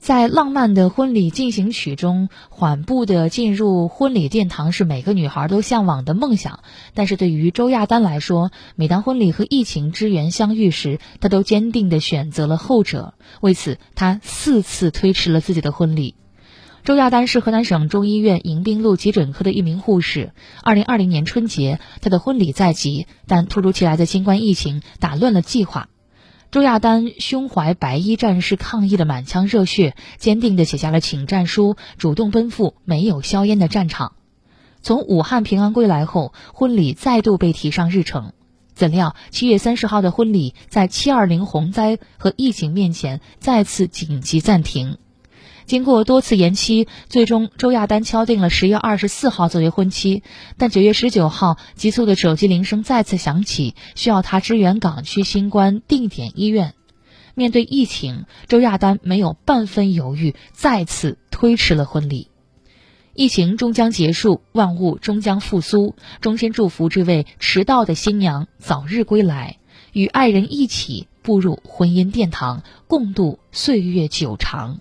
在浪漫的婚礼进行曲中，缓步的进入婚礼殿堂是每个女孩都向往的梦想。但是对于周亚丹来说，每当婚礼和疫情之缘相遇时，她都坚定地选择了后者。为此，她四次推迟了自己的婚礼。周亚丹是河南省中医院迎宾路急诊科的一名护士。二零二零年春节，她的婚礼在即，但突如其来的新冠疫情打乱了计划。朱亚丹胸怀白衣战士抗疫的满腔热血，坚定地写下了请战书，主动奔赴没有硝烟的战场。从武汉平安归来后，婚礼再度被提上日程。怎料七月三十号的婚礼在七二零洪灾和疫情面前再次紧急暂停。经过多次延期，最终周亚丹敲定了十月二十四号作为婚期。但九月十九号，急促的手机铃声再次响起，需要他支援港区新冠定点医院。面对疫情，周亚丹没有半分犹豫，再次推迟了婚礼。疫情终将结束，万物终将复苏。衷心祝福这位迟到的新娘早日归来，与爱人一起步入婚姻殿堂，共度岁月久长。